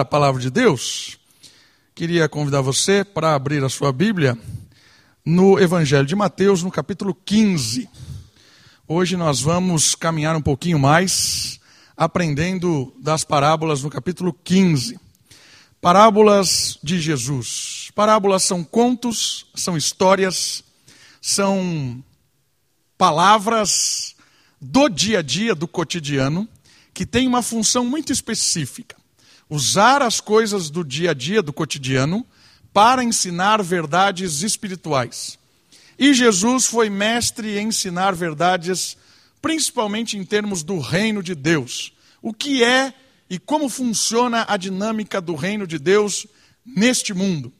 a palavra de Deus, queria convidar você para abrir a sua Bíblia no Evangelho de Mateus, no capítulo 15. Hoje nós vamos caminhar um pouquinho mais, aprendendo das parábolas no capítulo 15. Parábolas de Jesus. Parábolas são contos, são histórias, são palavras do dia a dia, do cotidiano, que têm uma função muito específica usar as coisas do dia a dia, do cotidiano, para ensinar verdades espirituais. E Jesus foi mestre em ensinar verdades, principalmente em termos do reino de Deus. O que é e como funciona a dinâmica do reino de Deus neste mundo.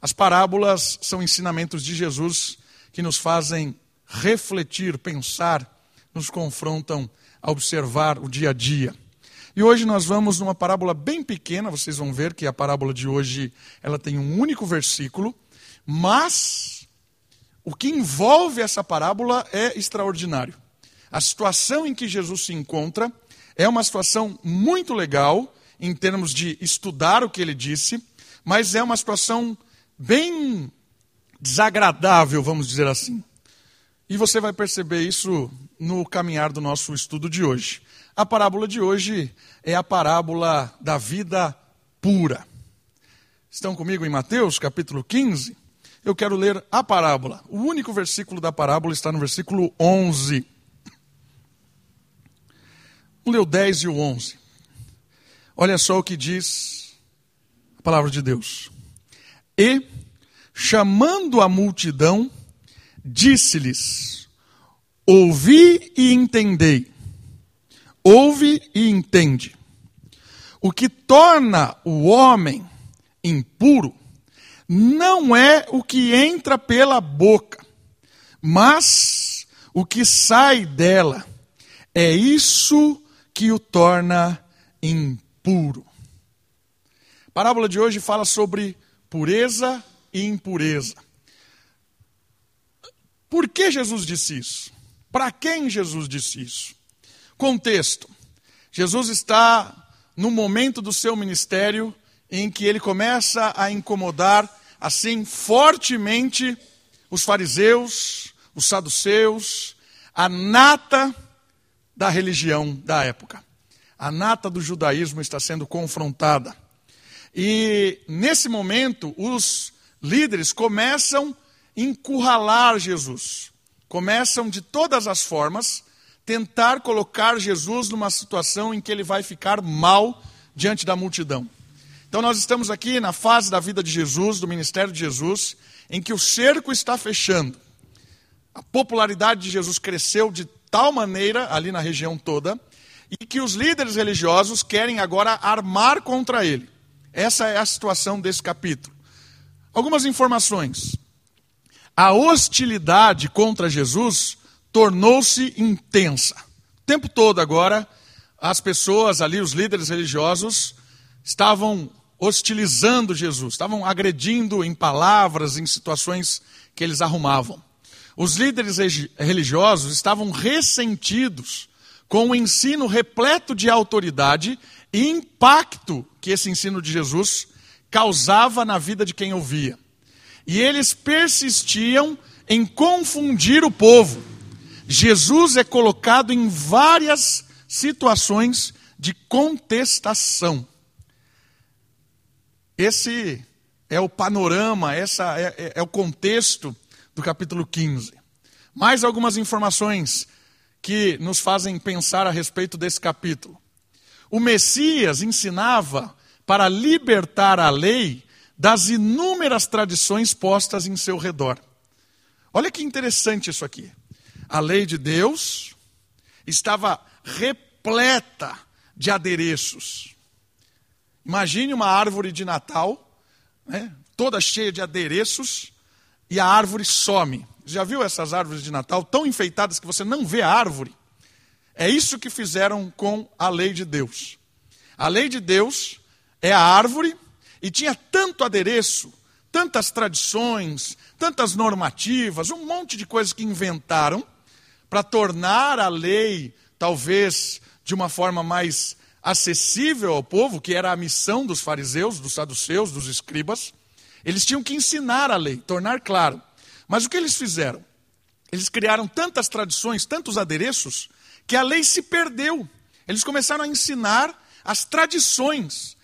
As parábolas são ensinamentos de Jesus que nos fazem refletir, pensar, nos confrontam a observar o dia a dia. E hoje nós vamos numa parábola bem pequena, vocês vão ver que a parábola de hoje ela tem um único versículo, mas o que envolve essa parábola é extraordinário. A situação em que Jesus se encontra é uma situação muito legal em termos de estudar o que ele disse, mas é uma situação bem desagradável, vamos dizer assim. E você vai perceber isso no caminhar do nosso estudo de hoje. A parábola de hoje é a parábola da vida pura. Estão comigo em Mateus, capítulo 15? Eu quero ler a parábola. O único versículo da parábola está no versículo 11. Vamos ler o 10 e o 11. Olha só o que diz a palavra de Deus. E, chamando a multidão, disse-lhes: Ouvi e entendei ouve e entende. O que torna o homem impuro não é o que entra pela boca, mas o que sai dela. É isso que o torna impuro. A parábola de hoje fala sobre pureza e impureza. Por que Jesus disse isso? Para quem Jesus disse isso? Contexto: Jesus está no momento do seu ministério em que ele começa a incomodar assim fortemente os fariseus, os saduceus, a nata da religião da época. A nata do judaísmo está sendo confrontada. E nesse momento, os líderes começam a encurralar Jesus. Começam de todas as formas tentar colocar Jesus numa situação em que ele vai ficar mal diante da multidão. Então, nós estamos aqui na fase da vida de Jesus, do ministério de Jesus, em que o cerco está fechando. A popularidade de Jesus cresceu de tal maneira ali na região toda, e que os líderes religiosos querem agora armar contra ele. Essa é a situação desse capítulo. Algumas informações. A hostilidade contra Jesus tornou-se intensa. O tempo todo agora, as pessoas ali, os líderes religiosos, estavam hostilizando Jesus, estavam agredindo em palavras, em situações que eles arrumavam. Os líderes religiosos estavam ressentidos com o ensino repleto de autoridade e impacto que esse ensino de Jesus causava na vida de quem ouvia. E eles persistiam em confundir o povo Jesus é colocado em várias situações de contestação. Esse é o panorama, essa é, é, é, o contexto do capítulo 15. Mais algumas informações que nos fazem pensar a respeito desse capítulo. O Messias ensinava para libertar a lei das inúmeras tradições postas em seu redor. Olha que interessante isso aqui a lei de Deus estava repleta de adereços. Imagine uma árvore de Natal, né, toda cheia de adereços, e a árvore some. Já viu essas árvores de Natal tão enfeitadas que você não vê a árvore? É isso que fizeram com a lei de Deus. A lei de Deus é a árvore e tinha tanto adereço, tantas tradições, tantas normativas, um monte de coisas que inventaram para tornar a lei, talvez de uma forma mais acessível ao povo, que era a missão dos fariseus, dos saduceus, dos escribas. Eles tinham que ensinar a lei, tornar claro. Mas o que eles fizeram? Eles criaram tantas tradições, tantos adereços, que a lei se perdeu. Eles começaram a ensinar as tradições.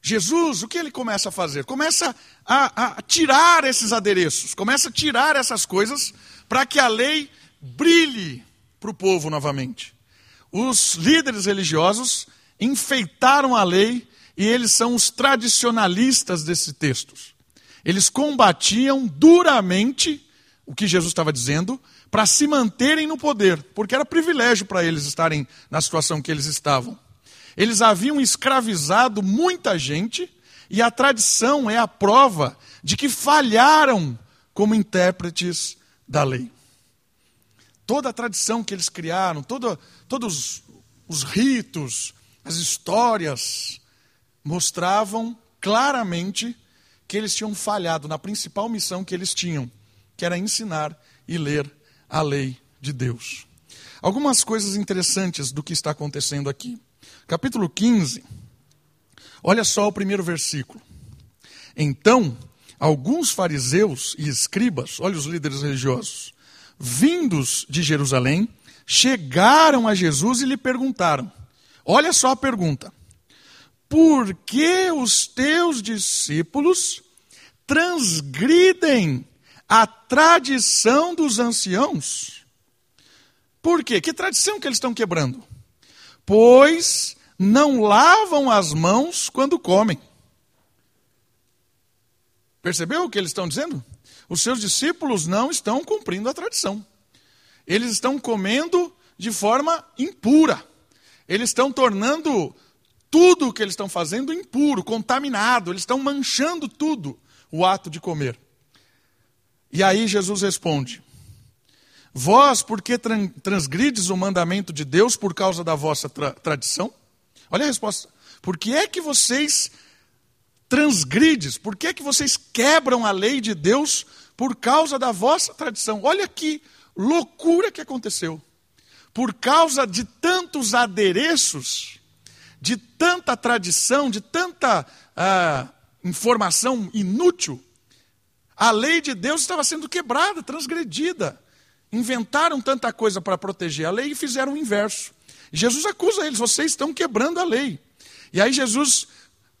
Jesus, o que ele começa a fazer? Começa a, a tirar esses adereços, começa a tirar essas coisas para que a lei brilhe para o povo novamente. Os líderes religiosos enfeitaram a lei e eles são os tradicionalistas desses textos. Eles combatiam duramente o que Jesus estava dizendo para se manterem no poder, porque era privilégio para eles estarem na situação que eles estavam. Eles haviam escravizado muita gente e a tradição é a prova de que falharam como intérpretes da lei. Toda a tradição que eles criaram, todo, todos os ritos, as histórias, mostravam claramente que eles tinham falhado na principal missão que eles tinham, que era ensinar e ler a lei de Deus. Algumas coisas interessantes do que está acontecendo aqui. Capítulo 15, olha só o primeiro versículo. Então, alguns fariseus e escribas, olha os líderes religiosos, vindos de Jerusalém, chegaram a Jesus e lhe perguntaram: olha só a pergunta. Por que os teus discípulos transgridem a tradição dos anciãos? Por quê? Que tradição que eles estão quebrando? Pois não lavam as mãos quando comem. Percebeu o que eles estão dizendo? Os seus discípulos não estão cumprindo a tradição. Eles estão comendo de forma impura. Eles estão tornando tudo o que eles estão fazendo impuro, contaminado. Eles estão manchando tudo o ato de comer. E aí Jesus responde: Vós, por que transgrides o mandamento de Deus por causa da vossa tra tradição? Olha a resposta. Por que é que vocês transgrides? Por que é que vocês quebram a lei de Deus por causa da vossa tradição? Olha que loucura que aconteceu. Por causa de tantos adereços, de tanta tradição, de tanta ah, informação inútil, a lei de Deus estava sendo quebrada, transgredida. Inventaram tanta coisa para proteger a lei e fizeram o inverso. Jesus acusa eles: vocês estão quebrando a lei. E aí Jesus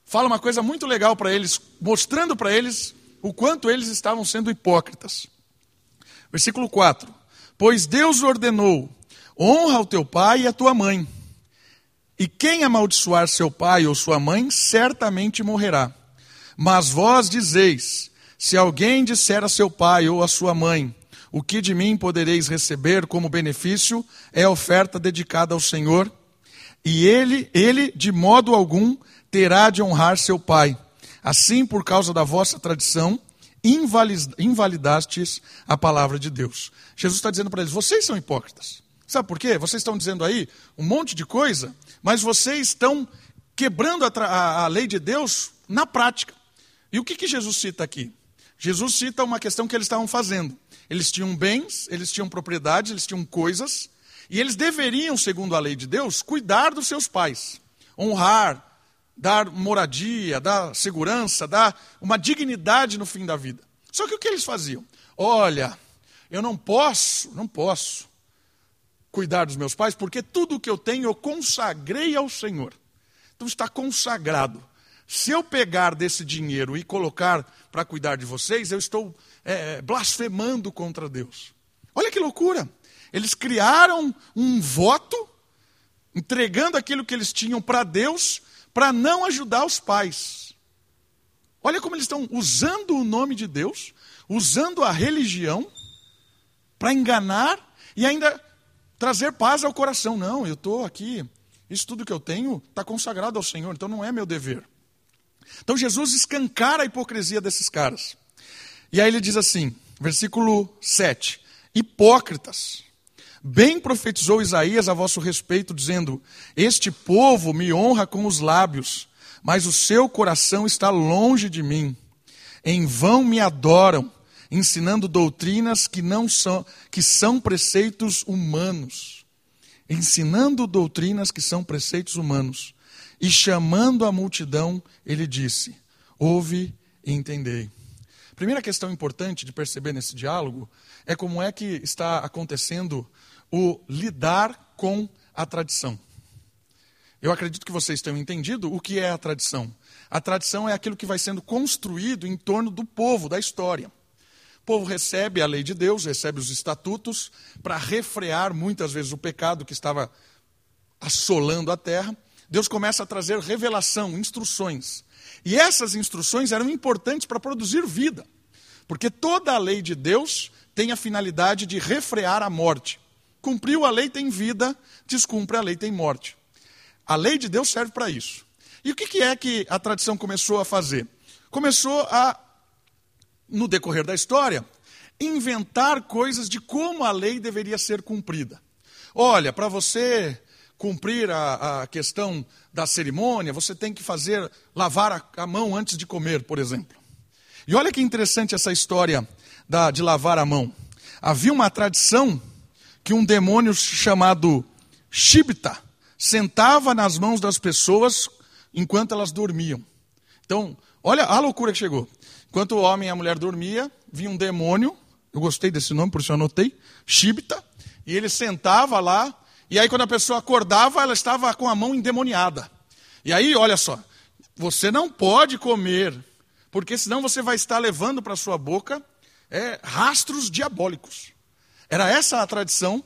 fala uma coisa muito legal para eles, mostrando para eles o quanto eles estavam sendo hipócritas. Versículo 4: Pois Deus ordenou: honra o teu pai e a tua mãe. E quem amaldiçoar seu pai ou sua mãe, certamente morrerá. Mas vós dizeis: se alguém disser a seu pai ou a sua mãe, o que de mim podereis receber como benefício é oferta dedicada ao Senhor, e ele, ele de modo algum terá de honrar seu pai. Assim, por causa da vossa tradição, invalidastes a palavra de Deus. Jesus está dizendo para eles: vocês são hipócritas. Sabe por quê? Vocês estão dizendo aí um monte de coisa, mas vocês estão quebrando a, a, a lei de Deus na prática. E o que, que Jesus cita aqui? Jesus cita uma questão que eles estavam fazendo. Eles tinham bens, eles tinham propriedades, eles tinham coisas, e eles deveriam, segundo a lei de Deus, cuidar dos seus pais, honrar, dar moradia, dar segurança, dar uma dignidade no fim da vida. Só que o que eles faziam? Olha, eu não posso, não posso cuidar dos meus pais, porque tudo o que eu tenho eu consagrei ao Senhor. Então está consagrado. Se eu pegar desse dinheiro e colocar para cuidar de vocês, eu estou é, blasfemando contra Deus. Olha que loucura! Eles criaram um voto, entregando aquilo que eles tinham para Deus, para não ajudar os pais. Olha como eles estão usando o nome de Deus, usando a religião, para enganar e ainda trazer paz ao coração. Não, eu estou aqui, isso tudo que eu tenho está consagrado ao Senhor, então não é meu dever. Então Jesus escancara a hipocrisia desses caras. E aí ele diz assim, versículo 7: Hipócritas, bem profetizou Isaías a vosso respeito, dizendo: Este povo me honra com os lábios, mas o seu coração está longe de mim. Em vão me adoram, ensinando doutrinas que não são que são preceitos humanos. ensinando doutrinas que são preceitos humanos. E chamando a multidão, ele disse: Ouve e entendei. Primeira questão importante de perceber nesse diálogo é como é que está acontecendo o lidar com a tradição. Eu acredito que vocês tenham entendido o que é a tradição. A tradição é aquilo que vai sendo construído em torno do povo, da história. O povo recebe a lei de Deus, recebe os estatutos, para refrear muitas vezes o pecado que estava assolando a terra. Deus começa a trazer revelação, instruções. E essas instruções eram importantes para produzir vida, porque toda a lei de Deus tem a finalidade de refrear a morte. Cumpriu a lei tem vida, descumpre a lei tem morte. A lei de Deus serve para isso. E o que é que a tradição começou a fazer? Começou a, no decorrer da história, inventar coisas de como a lei deveria ser cumprida. Olha, para você cumprir a, a, questão da cerimônia, você tem que fazer, lavar a, a, mão antes de comer, por exemplo. E olha que interessante essa história da, de lavar a mão. Havia uma tradição que um demônio chamado Shibta, sentava nas mãos das pessoas enquanto elas dormiam. Então, olha a loucura que chegou. Enquanto o homem e a mulher dormia, vinha um demônio, eu gostei desse nome, por isso eu anotei, Shibta, e ele sentava lá, e aí quando a pessoa acordava, ela estava com a mão endemoniada. E aí, olha só, você não pode comer, porque senão você vai estar levando para sua boca é, rastros diabólicos. Era essa a tradição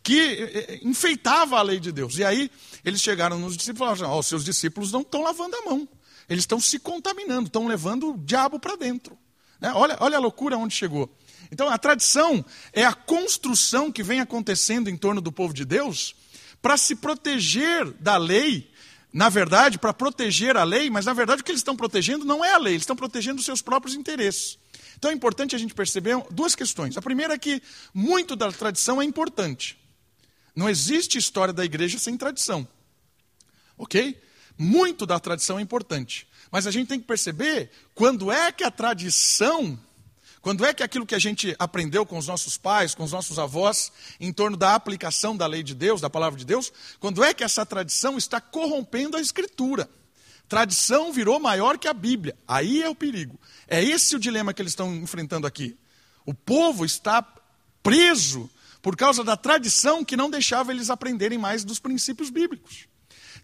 que eh, eh, enfeitava a lei de Deus. E aí eles chegaram nos discípulos e falaram: oh, seus discípulos não estão lavando a mão, eles estão se contaminando, estão levando o diabo para dentro. Né? Olha, olha a loucura onde chegou. Então a tradição é a construção que vem acontecendo em torno do povo de Deus para se proteger da lei. Na verdade, para proteger a lei, mas na verdade o que eles estão protegendo não é a lei, eles estão protegendo os seus próprios interesses. Então é importante a gente perceber duas questões. A primeira é que muito da tradição é importante. Não existe história da igreja sem tradição. Ok? Muito da tradição é importante. Mas a gente tem que perceber quando é que a tradição, quando é que aquilo que a gente aprendeu com os nossos pais, com os nossos avós, em torno da aplicação da lei de Deus, da palavra de Deus, quando é que essa tradição está corrompendo a Escritura. Tradição virou maior que a Bíblia. Aí é o perigo. É esse o dilema que eles estão enfrentando aqui. O povo está preso por causa da tradição que não deixava eles aprenderem mais dos princípios bíblicos.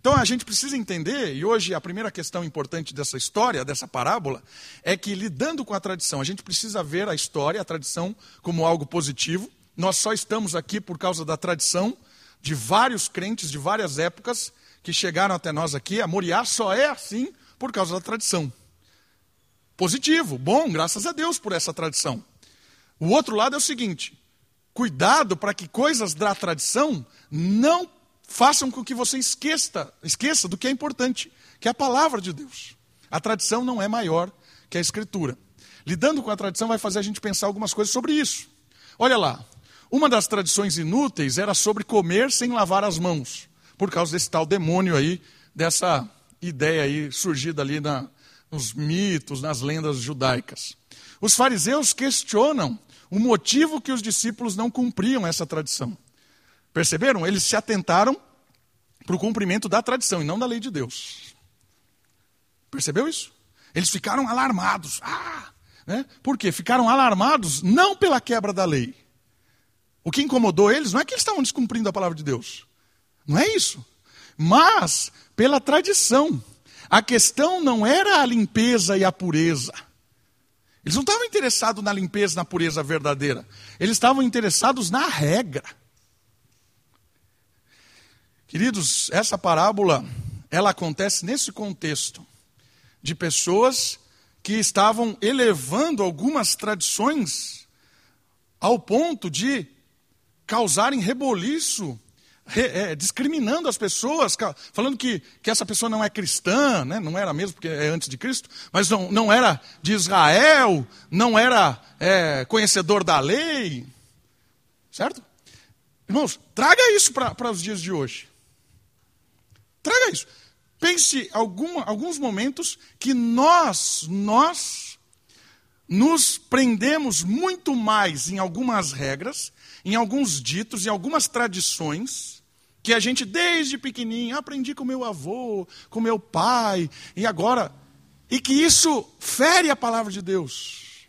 Então a gente precisa entender, e hoje a primeira questão importante dessa história, dessa parábola, é que lidando com a tradição, a gente precisa ver a história, a tradição, como algo positivo. Nós só estamos aqui por causa da tradição de vários crentes de várias épocas que chegaram até nós aqui. A Moriá só é assim por causa da tradição. Positivo, bom, graças a Deus por essa tradição. O outro lado é o seguinte: cuidado para que coisas da tradição não façam com que você esqueça, esqueça do que é importante, que é a palavra de Deus. A tradição não é maior que a escritura. Lidando com a tradição vai fazer a gente pensar algumas coisas sobre isso. Olha lá, uma das tradições inúteis era sobre comer sem lavar as mãos, por causa desse tal demônio aí, dessa ideia aí surgida ali na, nos mitos, nas lendas judaicas. Os fariseus questionam o motivo que os discípulos não cumpriam essa tradição. Perceberam? Eles se atentaram para o cumprimento da tradição e não da lei de Deus. Percebeu isso? Eles ficaram alarmados. Ah, né? Por quê? Ficaram alarmados não pela quebra da lei. O que incomodou eles não é que eles estavam descumprindo a palavra de Deus. Não é isso. Mas pela tradição. A questão não era a limpeza e a pureza. Eles não estavam interessados na limpeza, na pureza verdadeira. Eles estavam interessados na regra. Queridos, essa parábola, ela acontece nesse contexto de pessoas que estavam elevando algumas tradições ao ponto de causarem reboliço é, discriminando as pessoas, falando que, que essa pessoa não é cristã, né? não era mesmo, porque é antes de Cristo, mas não, não era de Israel, não era é, conhecedor da lei. Certo? Irmãos, traga isso para os dias de hoje. Traga isso. Pense alguma, alguns momentos que nós, nós, nos prendemos muito mais em algumas regras, em alguns ditos, em algumas tradições, que a gente desde pequenininho aprendi com meu avô, com meu pai, e agora e que isso fere a palavra de Deus.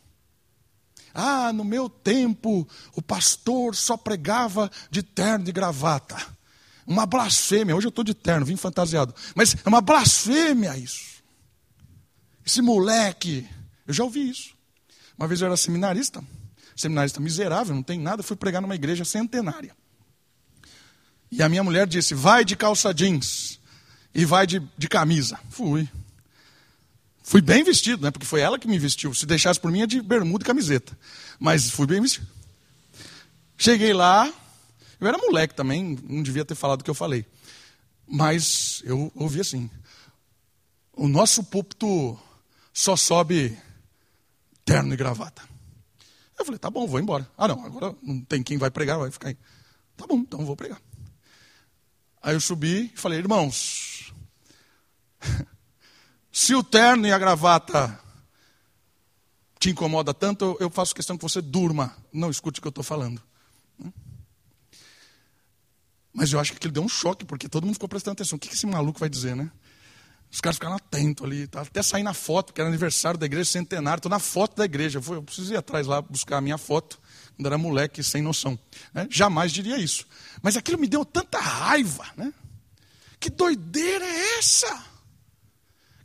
Ah, no meu tempo o pastor só pregava de terno e gravata. Uma blasfêmia. Hoje eu estou de terno, vim fantasiado. Mas é uma blasfêmia isso. Esse moleque, eu já ouvi isso. Uma vez eu era seminarista, seminarista miserável, não tem nada, fui pregar numa igreja centenária. E a minha mulher disse: vai de calça jeans e vai de, de camisa. Fui. Fui bem vestido, né? Porque foi ela que me vestiu. Se deixasse por mim, é de bermuda e camiseta. Mas fui bem vestido. Cheguei lá, eu era moleque também, não devia ter falado o que eu falei. Mas eu ouvi assim: o nosso púlpito só sobe terno e gravata. Eu falei, tá bom, vou embora. Ah, não, agora não tem quem vai pregar, vai ficar aí. Tá bom, então vou pregar. Aí eu subi e falei, irmãos, se o terno e a gravata te incomoda tanto, eu faço questão que você durma, não escute o que eu estou falando. Mas eu acho que aquilo deu um choque, porque todo mundo ficou prestando atenção. O que esse maluco vai dizer, né? Os caras ficaram atentos ali, tá? até sair na foto, porque era aniversário da igreja centenário, estou na foto da igreja. Eu, eu preciso ir atrás lá buscar a minha foto, quando era moleque, sem noção. Né? Jamais diria isso. Mas aquilo me deu tanta raiva, né? Que doideira é essa?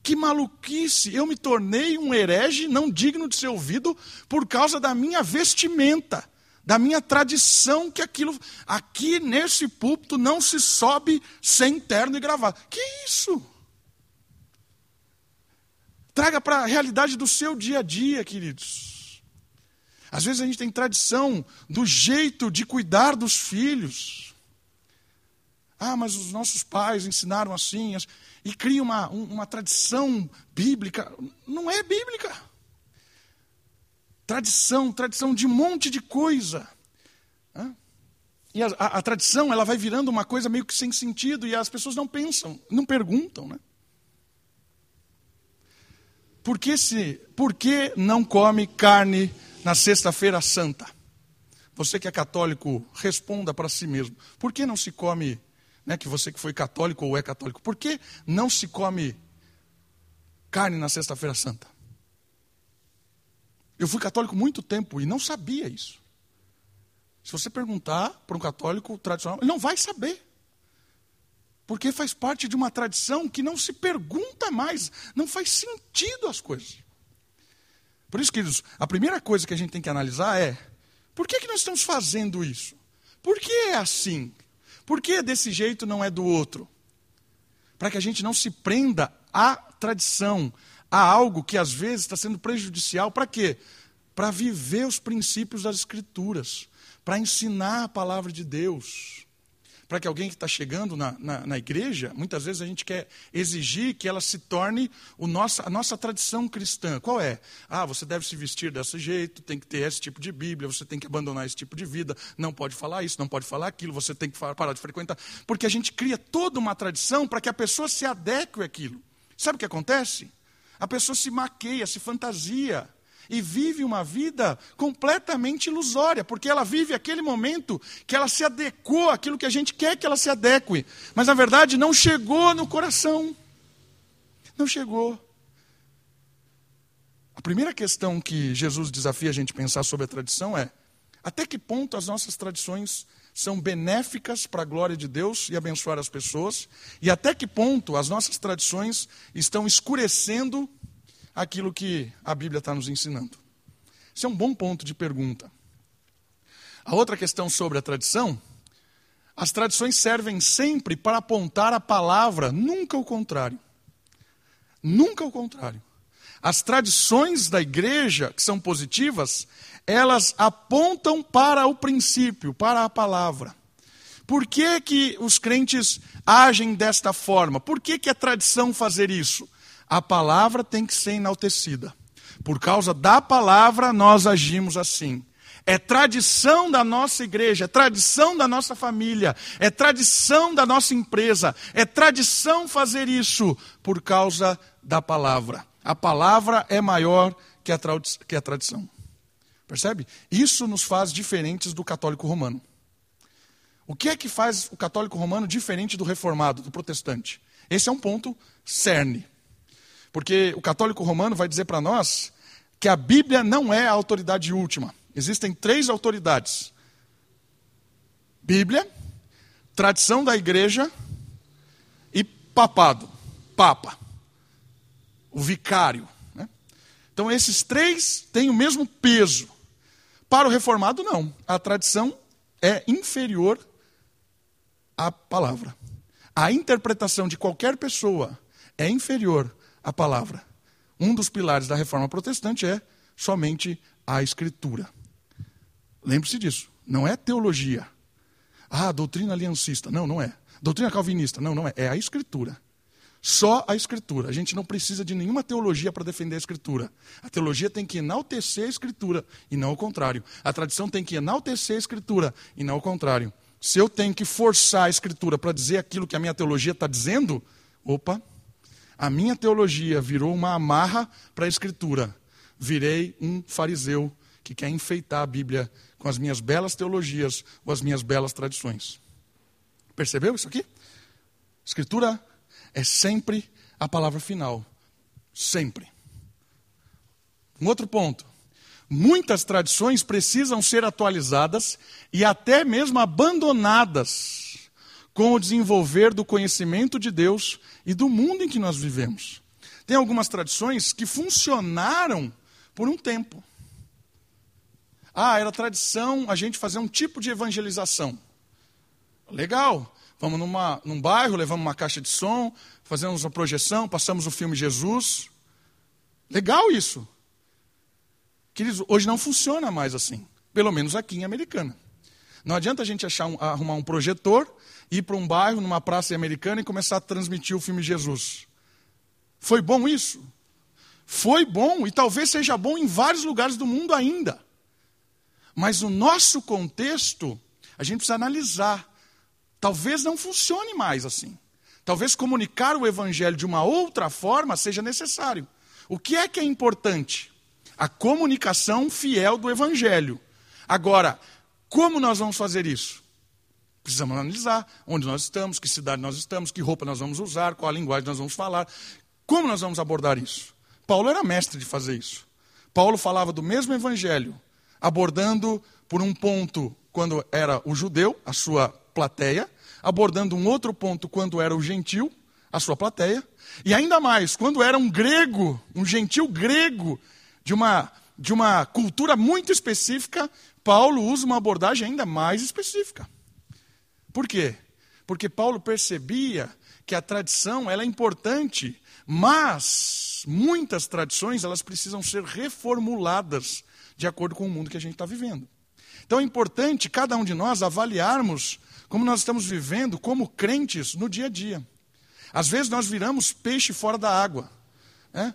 Que maluquice! Eu me tornei um herege não digno de ser ouvido por causa da minha vestimenta, da minha tradição, que aquilo. Aqui nesse púlpito não se sobe sem terno e gravata. Que isso? Traga para a realidade do seu dia a dia, queridos. Às vezes a gente tem tradição do jeito de cuidar dos filhos. Ah, mas os nossos pais ensinaram assim e cria uma, uma tradição bíblica. Não é bíblica. Tradição, tradição de um monte de coisa. E a, a, a, tradição ela vai virando uma coisa meio que sem sentido e as pessoas não pensam, não perguntam, né? Por que, se, por que não come carne na sexta-feira santa? Você que é católico, responda para si mesmo. Por que não se come né, que você que foi católico ou é católico, por que não se come carne na Sexta-feira Santa? Eu fui católico muito tempo e não sabia isso. Se você perguntar para um católico tradicional, ele não vai saber. Porque faz parte de uma tradição que não se pergunta mais, não faz sentido as coisas. Por isso, queridos, a primeira coisa que a gente tem que analisar é: por que, que nós estamos fazendo isso? Por que é assim? Por que desse jeito não é do outro? Para que a gente não se prenda à tradição, a algo que às vezes está sendo prejudicial. Para quê? Para viver os princípios das Escrituras, para ensinar a palavra de Deus para que alguém que está chegando na, na, na, igreja, muitas vezes a gente quer exigir que ela se torne o nossa, a nossa tradição cristã. Qual é? Ah, você deve se vestir desse jeito, tem que ter esse tipo de Bíblia, você tem que abandonar esse tipo de vida, não pode falar isso, não pode falar aquilo, você tem que parar de frequentar. Porque a gente cria toda uma tradição para que a pessoa se adeque àquilo. Sabe o que acontece? A pessoa se maqueia, se fantasia e vive uma vida completamente ilusória, porque ela vive aquele momento que ela se adequou àquilo que a gente quer que ela se adeque, mas na verdade não chegou no coração. Não chegou. A primeira questão que Jesus desafia a gente pensar sobre a tradição é: até que ponto as nossas tradições são benéficas para a glória de Deus e abençoar as pessoas, e até que ponto as nossas tradições estão escurecendo aquilo que a Bíblia está nos ensinando? Isso é um bom ponto de pergunta. A outra questão sobre a tradição, as tradições servem sempre para apontar a palavra, nunca o contrário. Nunca o contrário. As tradições da igreja, que são positivas, elas apontam para o princípio, para a palavra. Por que, que os crentes agem desta forma? Por que, que é tradição fazer isso? A palavra tem que ser enaltecida. Por causa da palavra, nós agimos assim. É tradição da nossa igreja, é tradição da nossa família, é tradição da nossa empresa, é tradição fazer isso por causa da palavra. A palavra é maior que a, que a tradição. Percebe? Isso nos faz diferentes do católico romano. O que é que faz o católico romano diferente do reformado, do protestante? Esse é um ponto cerne. Porque o católico romano vai dizer para nós que a Bíblia não é a autoridade última. Existem três autoridades: Bíblia, tradição da igreja e papado, papa, o vicário. Né? Então, esses três têm o mesmo peso. Para o reformado, não. A tradição é inferior à palavra. A interpretação de qualquer pessoa é inferior à palavra. Um dos pilares da reforma protestante é somente a escritura. Lembre-se disso. Não é teologia. Ah, doutrina aliancista. Não, não é. Doutrina calvinista. Não, não é. É a escritura. Só a Escritura. A gente não precisa de nenhuma teologia para defender a Escritura. A teologia tem que enaltecer a Escritura e não o contrário. A tradição tem que enaltecer a Escritura e não o contrário. Se eu tenho que forçar a Escritura para dizer aquilo que a minha teologia está dizendo, opa, a minha teologia virou uma amarra para a Escritura. Virei um fariseu que quer enfeitar a Bíblia com as minhas belas teologias ou as minhas belas tradições. Percebeu isso aqui? Escritura é sempre a palavra final. Sempre. Um outro ponto. Muitas tradições precisam ser atualizadas e até mesmo abandonadas com o desenvolver do conhecimento de Deus e do mundo em que nós vivemos. Tem algumas tradições que funcionaram por um tempo. Ah, era tradição a gente fazer um tipo de evangelização. Legal. Vamos numa, num bairro, levamos uma caixa de som, fazemos uma projeção, passamos o filme Jesus. Legal isso. Queridos, hoje não funciona mais assim. Pelo menos aqui em Americana. Não adianta a gente achar um, arrumar um projetor, ir para um bairro, numa praça americana e começar a transmitir o filme Jesus. Foi bom isso? Foi bom e talvez seja bom em vários lugares do mundo ainda. Mas o nosso contexto, a gente precisa analisar. Talvez não funcione mais assim. Talvez comunicar o evangelho de uma outra forma seja necessário. O que é que é importante? A comunicação fiel do evangelho. Agora, como nós vamos fazer isso? Precisamos analisar onde nós estamos, que cidade nós estamos, que roupa nós vamos usar, qual a linguagem nós vamos falar. Como nós vamos abordar isso? Paulo era mestre de fazer isso. Paulo falava do mesmo evangelho, abordando por um ponto quando era o judeu, a sua plateia, abordando um outro ponto quando era o gentil, a sua plateia, e ainda mais, quando era um grego, um gentil grego, de uma, de uma cultura muito específica, Paulo usa uma abordagem ainda mais específica. Por quê? Porque Paulo percebia que a tradição ela é importante, mas muitas tradições elas precisam ser reformuladas de acordo com o mundo que a gente está vivendo. Então é importante cada um de nós avaliarmos como nós estamos vivendo como crentes no dia a dia. Às vezes nós viramos peixe fora da água. Né?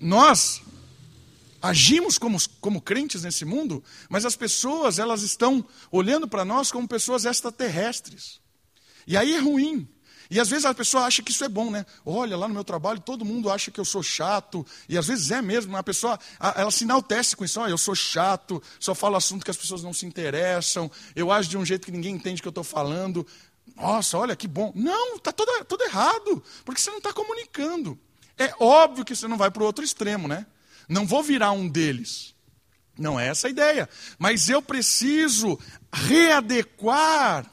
Nós agimos como, como crentes nesse mundo, mas as pessoas elas estão olhando para nós como pessoas extraterrestres. E aí é ruim, e às vezes a pessoa acha que isso é bom, né? Olha, lá no meu trabalho todo mundo acha que eu sou chato, e às vezes é mesmo, a pessoa ela se enaltece com isso, olha, eu sou chato, só falo assunto que as pessoas não se interessam, eu acho de um jeito que ninguém entende o que eu estou falando. Nossa, olha que bom. Não, está tudo, tudo errado, porque você não está comunicando. É óbvio que você não vai para o outro extremo, né? Não vou virar um deles. Não é essa a ideia. Mas eu preciso readequar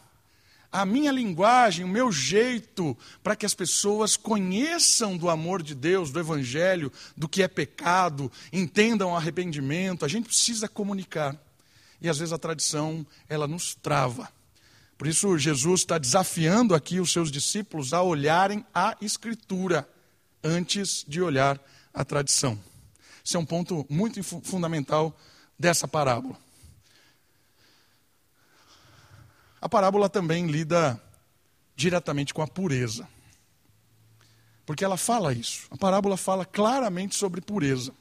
a minha linguagem, o meu jeito, para que as pessoas conheçam do amor de Deus, do Evangelho, do que é pecado, entendam o arrependimento. A gente precisa comunicar. E às vezes a tradição, ela nos trava. Por isso, Jesus está desafiando aqui os seus discípulos a olharem a Escritura antes de olhar a tradição. Esse é um ponto muito fundamental dessa parábola. A parábola também lida diretamente com a pureza. Porque ela fala isso. A parábola fala claramente sobre pureza.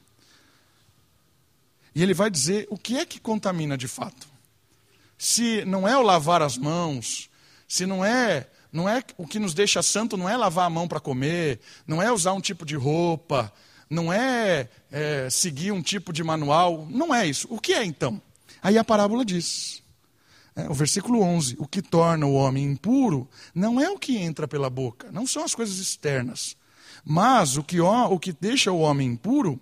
E ele vai dizer o que é que contamina de fato. Se não é o lavar as mãos, se não é, não é o que nos deixa santo, não é lavar a mão para comer, não é usar um tipo de roupa, não é, é seguir um tipo de manual, não é isso. O que é então? Aí a parábola diz: É, o versículo 11: O que torna o homem impuro não é o que entra pela boca, não são as coisas externas, mas o que, o que deixa o homem impuro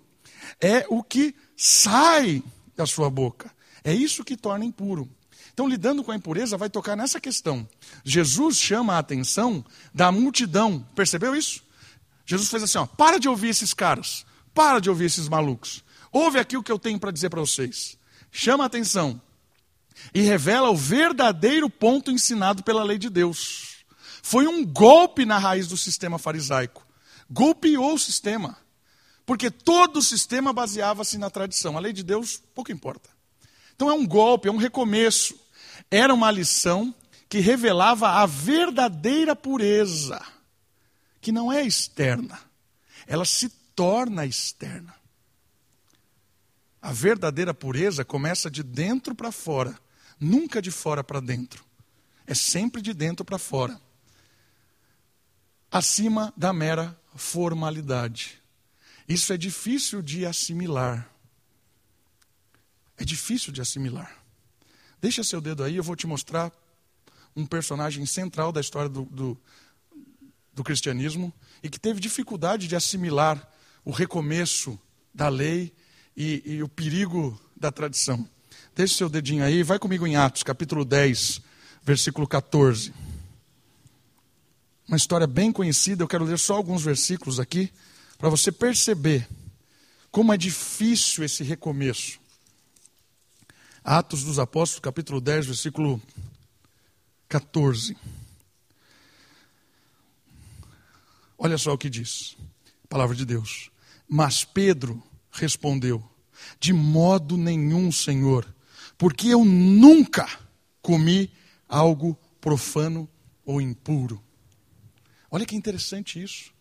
é o que sai da sua boca. É isso que torna impuro. Então, lidando com a impureza, vai tocar nessa questão. Jesus chama a atenção da multidão. Percebeu isso? Jesus fez assim: ó, para de ouvir esses caras, para de ouvir esses malucos. Ouve aqui o que eu tenho para dizer para vocês. Chama a atenção e revela o verdadeiro ponto ensinado pela lei de Deus. Foi um golpe na raiz do sistema farisaico. Golpeou o sistema. Porque todo o sistema baseava-se na tradição. A lei de Deus pouco importa. Então é um golpe, é um recomeço. Era uma lição que revelava a verdadeira pureza, que não é externa, ela se torna externa. A verdadeira pureza começa de dentro para fora, nunca de fora para dentro. É sempre de dentro para fora. Acima da mera formalidade. Isso é difícil de assimilar. É difícil de assimilar. Deixa seu dedo aí, eu vou te mostrar um personagem central da história do, do, do cristianismo e que teve dificuldade de assimilar o recomeço da lei e, e o perigo da tradição. Deixe seu dedinho aí, vai comigo em Atos, capítulo 10, versículo 14. Uma história bem conhecida, eu quero ler só alguns versículos aqui, para você perceber como é difícil esse recomeço. Atos dos Apóstolos, capítulo 10, versículo 14. Olha só o que diz, palavra de Deus. Mas Pedro respondeu: De modo nenhum, Senhor, porque eu nunca comi algo profano ou impuro. Olha que interessante isso.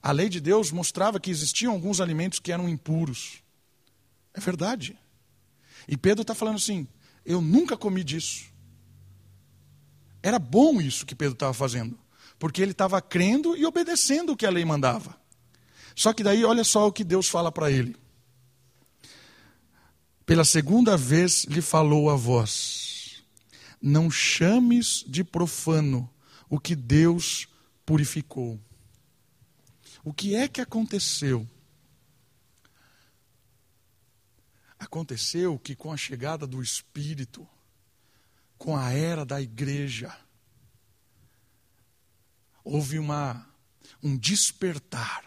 A lei de Deus mostrava que existiam alguns alimentos que eram impuros. É verdade. E Pedro está falando assim: eu nunca comi disso. Era bom isso que Pedro estava fazendo, porque ele estava crendo e obedecendo o que a lei mandava. Só que daí, olha só o que Deus fala para ele. Pela segunda vez lhe falou a voz: Não chames de profano o que Deus purificou. O que é que aconteceu? Aconteceu que com a chegada do Espírito, com a era da igreja, houve uma, um despertar.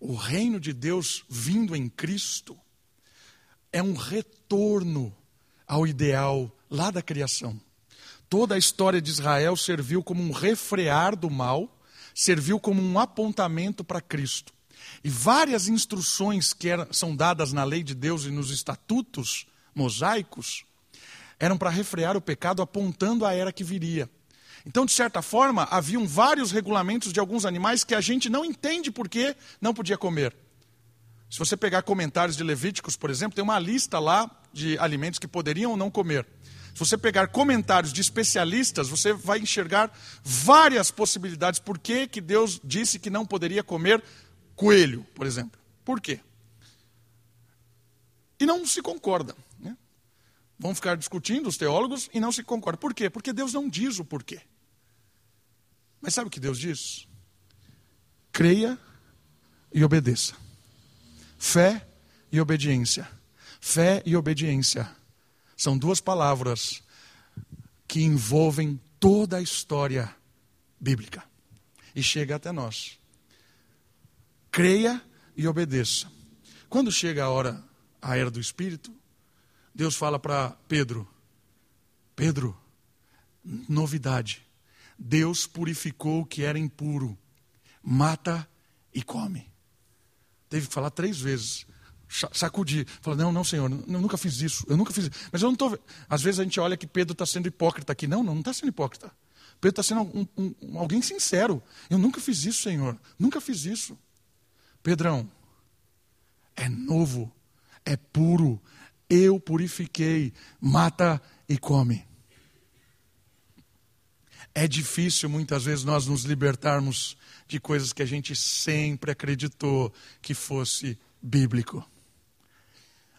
O reino de Deus vindo em Cristo é um retorno ao ideal lá da criação. Toda a história de Israel serviu como um refrear do mal, serviu como um apontamento para Cristo. E várias instruções que eram, são dadas na lei de Deus e nos estatutos mosaicos eram para refrear o pecado, apontando a era que viria. Então, de certa forma, haviam vários regulamentos de alguns animais que a gente não entende por que não podia comer. Se você pegar comentários de Levíticos, por exemplo, tem uma lista lá de alimentos que poderiam ou não comer. Se você pegar comentários de especialistas, você vai enxergar várias possibilidades por que, que Deus disse que não poderia comer coelho, por exemplo. Por quê? E não se concorda. Né? Vão ficar discutindo os teólogos e não se concordam. Por quê? Porque Deus não diz o porquê. Mas sabe o que Deus diz? Creia e obedeça. Fé e obediência. Fé e obediência são duas palavras que envolvem toda a história bíblica e chega até nós creia e obedeça. Quando chega a hora, a era do Espírito, Deus fala para Pedro: Pedro, novidade. Deus purificou o que era impuro. Mata e come. Teve que falar três vezes. Sacudir. Fala, não, não, Senhor, eu nunca fiz isso. Eu nunca fiz isso. Mas eu não estou. Às vezes a gente olha que Pedro está sendo hipócrita aqui. Não, não, não está sendo hipócrita. Pedro está sendo um, um, alguém sincero. Eu nunca fiz isso, Senhor. Nunca fiz isso. Pedrão, é novo, é puro, eu purifiquei, mata e come. É difícil muitas vezes nós nos libertarmos de coisas que a gente sempre acreditou que fosse bíblico.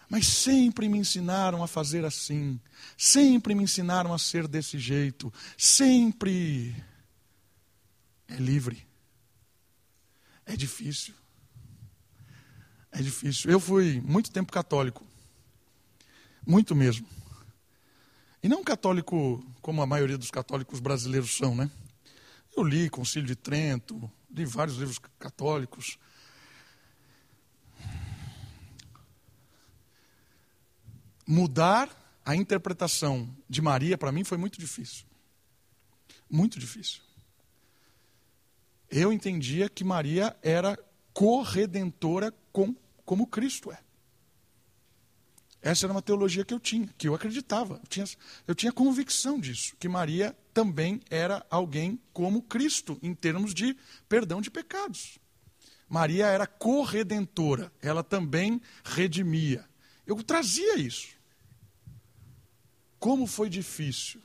Mas sempre me ensinaram a fazer assim, sempre me ensinaram a ser desse jeito, sempre. É livre. É difícil. É difícil. Eu fui muito tempo católico. Muito mesmo. E não católico como a maioria dos católicos brasileiros são, né? Eu li Concílio de Trento, li vários livros católicos. Mudar a interpretação de Maria para mim foi muito difícil. Muito difícil. Eu entendia que Maria era corredentora com, como Cristo é. Essa era uma teologia que eu tinha, que eu acreditava. Eu tinha, eu tinha convicção disso, que Maria também era alguém como Cristo, em termos de perdão de pecados. Maria era corredentora, ela também redimia. Eu trazia isso. Como foi difícil.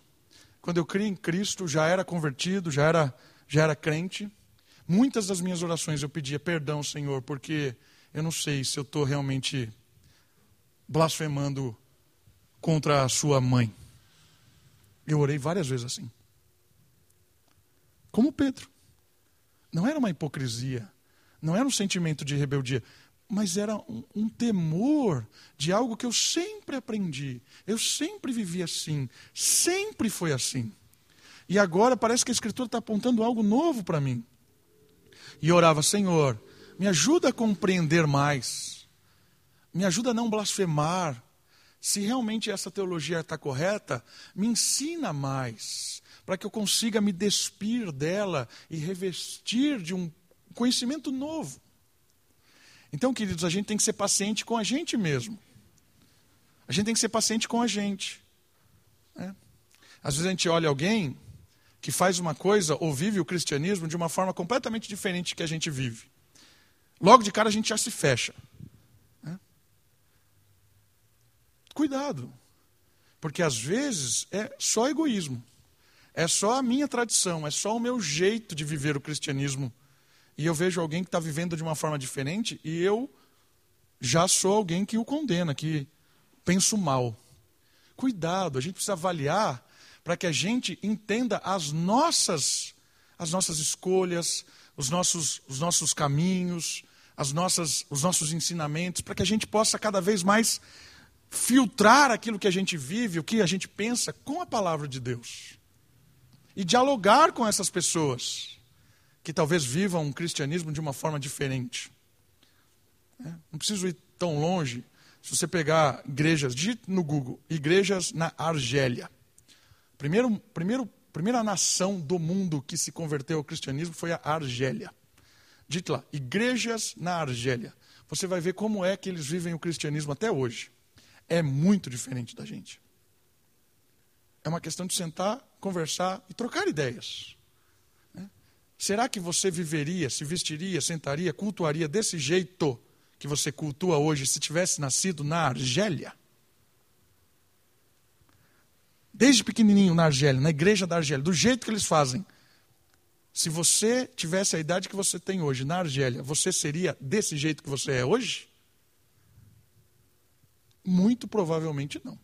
Quando eu criei em Cristo, já era convertido, já era, já era crente. Muitas das minhas orações eu pedia perdão, Senhor, porque eu não sei se eu estou realmente blasfemando contra a sua mãe. Eu orei várias vezes assim. Como Pedro. Não era uma hipocrisia, não era um sentimento de rebeldia, mas era um, um, temor de algo que eu sempre aprendi. Eu sempre vivi assim, sempre foi assim. E agora parece que a Escritura está apontando algo novo para mim. E orava, Senhor, me ajuda a compreender mais, me ajuda a não blasfemar. Se realmente essa teologia está correta, me ensina mais, para que eu consiga me despir dela e revestir de um conhecimento novo. Então, queridos, a gente tem que ser paciente com a gente mesmo. A gente tem que ser paciente com a gente. Né? Às vezes a gente olha alguém que faz uma coisa ou vive o cristianismo de uma forma completamente diferente que a gente vive. Logo de cara a gente já se fecha. Né? Cuidado, porque às vezes é só egoísmo, é só a minha tradição, é só o meu jeito de viver o cristianismo. E eu vejo alguém que está vivendo de uma forma diferente e eu já sou alguém que o condena, que penso mal. Cuidado, a gente precisa avaliar para que a gente entenda as nossas, as nossas escolhas, os nossos, os nossos caminhos, as nossas, os nossos ensinamentos, para que a gente possa cada vez mais filtrar aquilo que a gente vive, o que a gente pensa com a palavra de Deus. E dialogar com essas pessoas que talvez vivam um cristianismo de uma forma diferente. É, não preciso ir tão longe. Se você pegar igrejas, digite no Google, igrejas na Argélia. Primeiro, primeiro, primeira nação do mundo que se converteu ao cristianismo foi a Argélia. Dite lá, igrejas na Argélia. Você vai ver como é que eles vivem o cristianismo até hoje. É muito diferente da gente. É uma questão de sentar, conversar e trocar ideias. Né? Será que você viveria, se vestiria, sentaria, cultuaria desse jeito que você cultua hoje se tivesse nascido na Argélia? desde pequenininho na Argélia, na igreja da Argélia, do jeito que eles fazem. Se você tivesse a idade que você tem hoje na Argélia, você seria desse jeito que você é hoje? Muito provavelmente não.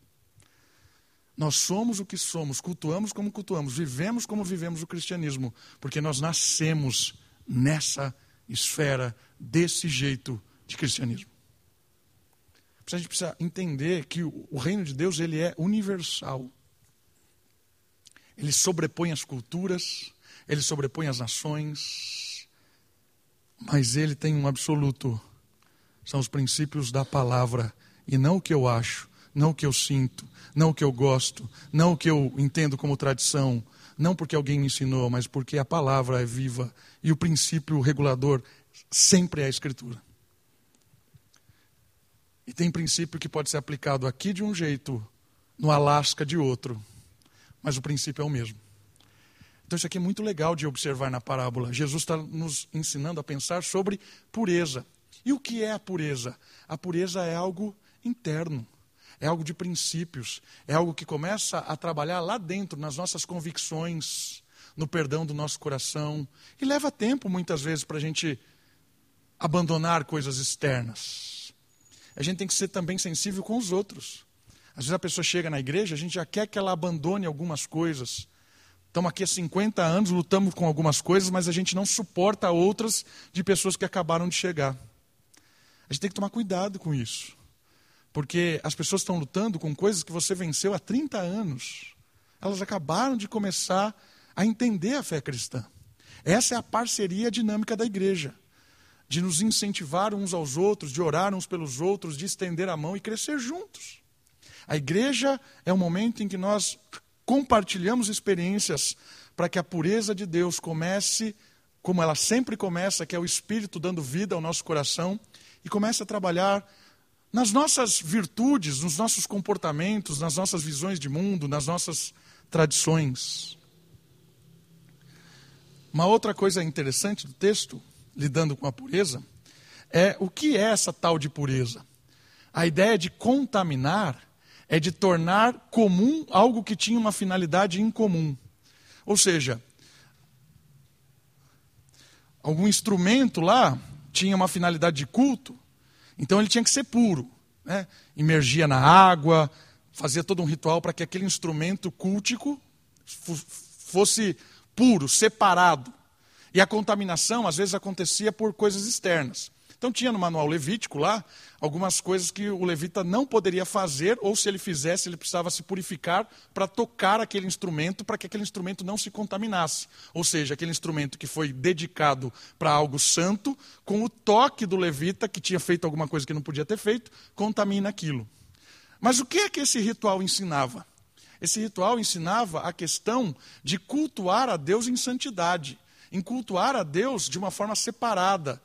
Nós somos o que somos, cultuamos como cultuamos, vivemos como vivemos o cristianismo, porque nós nascemos nessa esfera, desse jeito de cristianismo. A gente precisa entender que o reino de Deus ele é universal. Ele sobrepõe as culturas, ele sobrepõe as nações, mas ele tem um absoluto. São os princípios da palavra e não o que eu acho, não o que eu sinto, não o que eu gosto, não o que eu entendo como tradição, não porque alguém me ensinou, mas porque a palavra é viva e o princípio regulador sempre é a Escritura. E tem princípio que pode ser aplicado aqui de um jeito, no Alasca de outro mas o princípio é o mesmo. Então, isso aqui é muito legal de observar na parábola. Jesus está nos ensinando a pensar sobre pureza. E o que é a pureza? A pureza é algo interno, é algo de princípios, é algo que começa a trabalhar lá dentro, nas nossas convicções, no perdão do nosso coração. E leva tempo, muitas vezes, para a gente abandonar coisas externas. a gente tem que ser também sensível com os outros. Às vezes a pessoa chega na igreja, a gente já quer que ela abandone algumas coisas. Estamos aqui há 50 anos, lutamos com algumas coisas, mas a gente não suporta outras de pessoas que acabaram de chegar. A gente tem que tomar cuidado com isso. Porque as pessoas estão lutando com coisas que você venceu há 30 anos. Elas acabaram de começar a entender a fé cristã. Essa é a parceria dinâmica da igreja. De nos incentivar uns aos outros, de orar uns pelos outros, de estender a mão e crescer juntos. A igreja é o momento em que nós compartilhamos experiências para que a pureza de Deus comece, como ela sempre começa, que é o Espírito dando vida ao nosso coração, e comece a trabalhar nas nossas virtudes, nos nossos comportamentos, nas nossas visões de mundo, nas nossas tradições. Uma outra coisa interessante do texto, lidando com a pureza, é o que é essa tal de pureza? A ideia de contaminar é de tornar comum algo que tinha uma finalidade incomum. Ou seja, algum instrumento lá tinha uma finalidade de culto, então ele tinha que ser puro. Né? Imergia na água, fazia todo um ritual para que aquele instrumento cultico fosse puro, separado. E a contaminação, às vezes, acontecia por coisas externas. Então, tinha no manual levítico lá algumas coisas que o levita não poderia fazer, ou se ele fizesse, ele precisava se purificar para tocar aquele instrumento, para que aquele instrumento não se contaminasse. Ou seja, aquele instrumento que foi dedicado para algo santo, com o toque do levita, que tinha feito alguma coisa que não podia ter feito, contamina aquilo. Mas o que é que esse ritual ensinava? Esse ritual ensinava a questão de cultuar a Deus em santidade, em cultuar a Deus de uma forma separada,